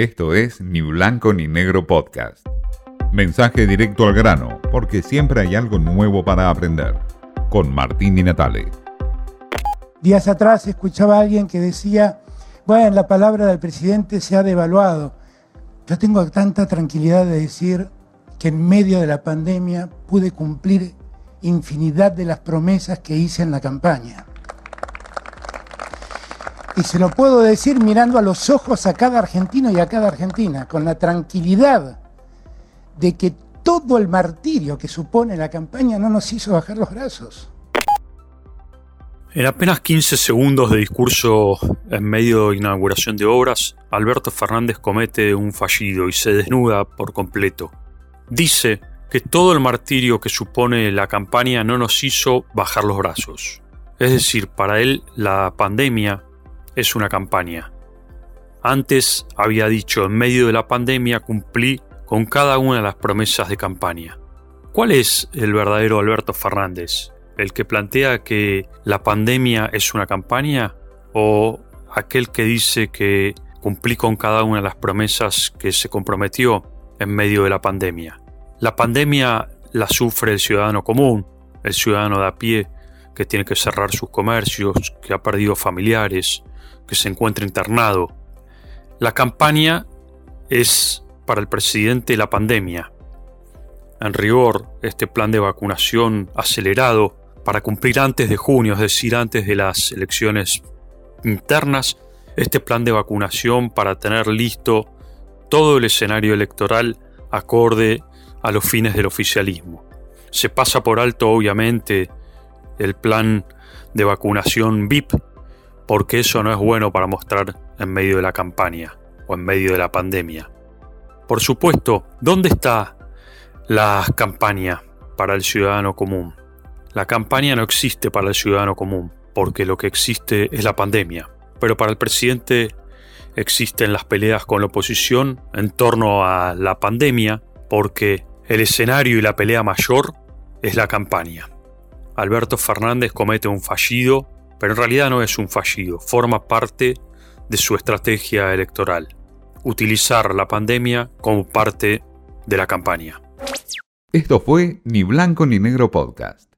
Esto es Ni Blanco ni Negro Podcast. Mensaje directo al grano, porque siempre hay algo nuevo para aprender. Con Martín Di Natale. Días atrás escuchaba a alguien que decía, bueno, la palabra del presidente se ha devaluado. Yo tengo tanta tranquilidad de decir que en medio de la pandemia pude cumplir infinidad de las promesas que hice en la campaña. Y se lo puedo decir mirando a los ojos a cada argentino y a cada argentina, con la tranquilidad de que todo el martirio que supone la campaña no nos hizo bajar los brazos. En apenas 15 segundos de discurso en medio de inauguración de obras, Alberto Fernández comete un fallido y se desnuda por completo. Dice que todo el martirio que supone la campaña no nos hizo bajar los brazos. Es decir, para él la pandemia es una campaña. Antes había dicho, en medio de la pandemia cumplí con cada una de las promesas de campaña. ¿Cuál es el verdadero Alberto Fernández? ¿El que plantea que la pandemia es una campaña? ¿O aquel que dice que cumplí con cada una de las promesas que se comprometió en medio de la pandemia? La pandemia la sufre el ciudadano común, el ciudadano de a pie, que tiene que cerrar sus comercios, que ha perdido familiares, que se encuentra internado. La campaña es para el presidente la pandemia. En rigor, este plan de vacunación acelerado para cumplir antes de junio, es decir, antes de las elecciones internas, este plan de vacunación para tener listo todo el escenario electoral acorde a los fines del oficialismo. Se pasa por alto, obviamente, el plan de vacunación VIP porque eso no es bueno para mostrar en medio de la campaña o en medio de la pandemia. Por supuesto, ¿dónde está la campaña para el ciudadano común? La campaña no existe para el ciudadano común, porque lo que existe es la pandemia. Pero para el presidente existen las peleas con la oposición en torno a la pandemia, porque el escenario y la pelea mayor es la campaña. Alberto Fernández comete un fallido pero en realidad no es un fallido, forma parte de su estrategia electoral, utilizar la pandemia como parte de la campaña. Esto fue Ni Blanco ni Negro Podcast.